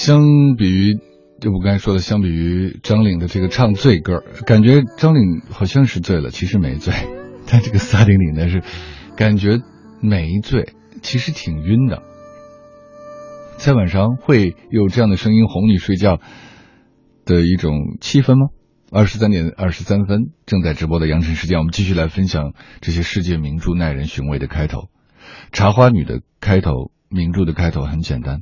相比于，就我刚才说的，相比于张岭的这个唱醉歌，感觉张岭好像是醉了，其实没醉。但这个萨顶顶呢是感觉没醉，其实挺晕的。在晚上会有这样的声音哄你睡觉的一种气氛吗？二十三点二十三分，正在直播的羊城时间，我们继续来分享这些世界名著耐人寻味的开头。《茶花女》的开头，名著的开头很简单。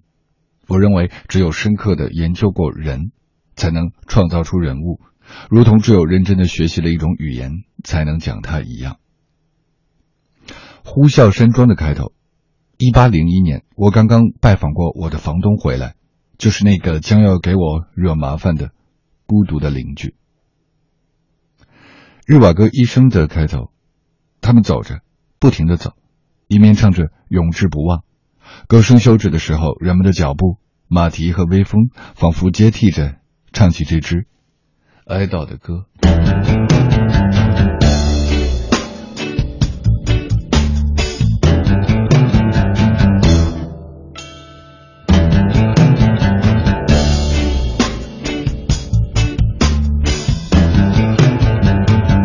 我认为，只有深刻的研究过人，才能创造出人物，如同只有认真的学习了一种语言，才能讲它一样。呼啸山庄的开头，一八零一年，我刚刚拜访过我的房东回来，就是那个将要给我惹麻烦的孤独的邻居。日瓦戈医生的开头，他们走着，不停的走，一面唱着永志不忘。歌声休止的时候，人们的脚步、马蹄和微风仿佛接替着唱起这支哀悼的歌。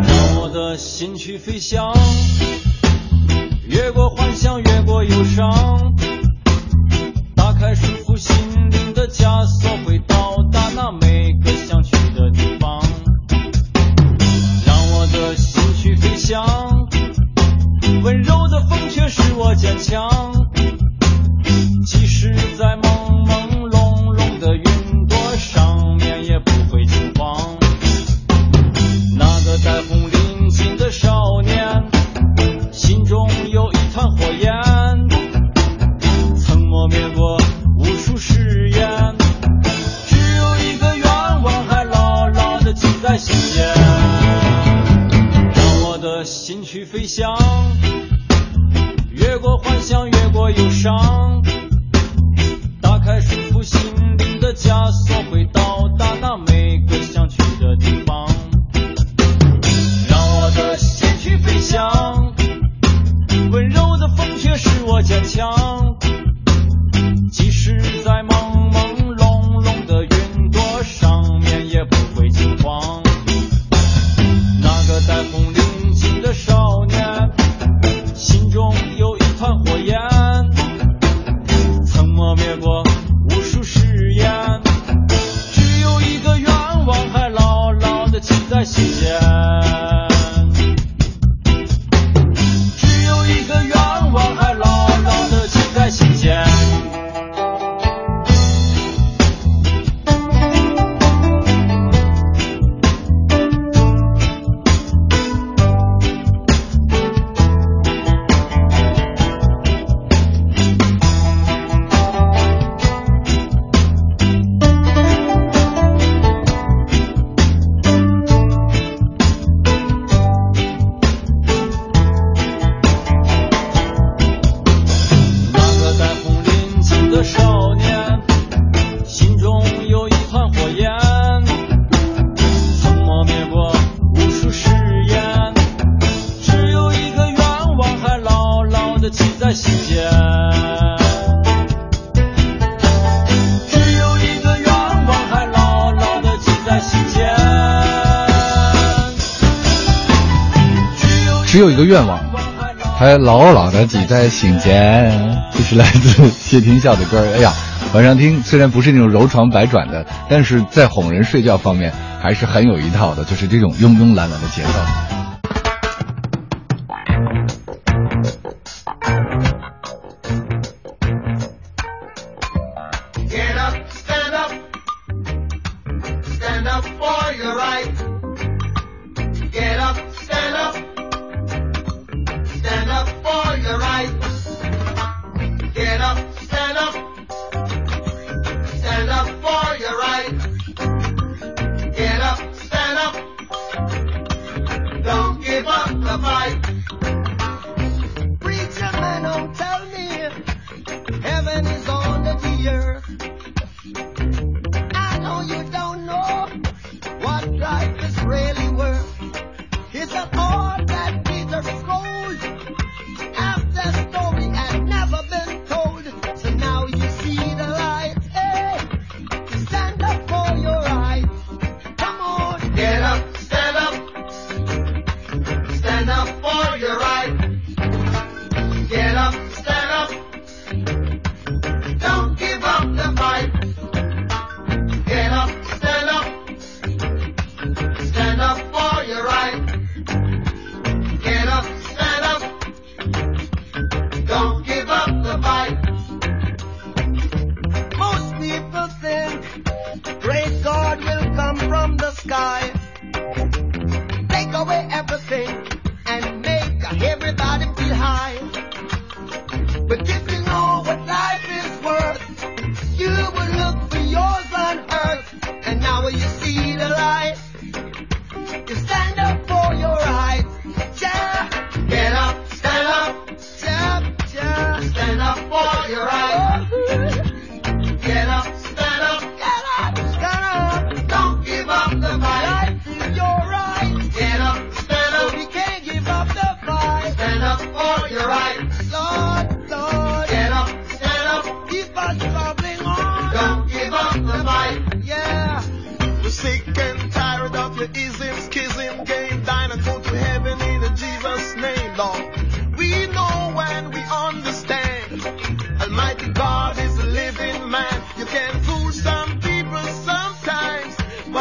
让我的心去飞翔，越过幻想，越过忧伤，打开束缚心灵的枷锁，回到达那每个想去的地方。让我的心去飞翔，温柔的风却使我坚强，只有一个愿望，还牢牢的挤在心间。这是来自谢天笑的歌。哎呀，晚上听虽然不是那种柔肠百转的，但是在哄人睡觉方面还是很有一套的，就是这种慵慵懒懒的节奏。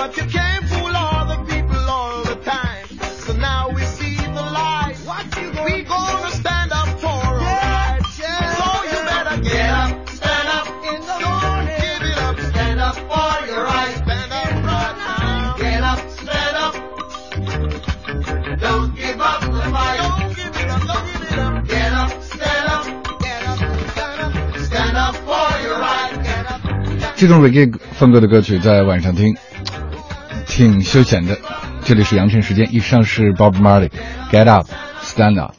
but you can't fool all the people all the time. So now we see the light. What you gonna we gonna stand up for our Yeah, rights. yeah. So you better get, Get up. up, stand up. In the Don't morning. give it up. Stand up for your rights. Stand up right now. Get up, stand up. Don't give up the fight. Don't give it up, don't give it up. Get up, stand up. Get up, stand up. Stand up for your right. Get up. 这种 reggae 风格的歌曲在晚上听， 挺休闲的。这里是羊城时间，以上是 Bob Marley，Get Up，Stand Up。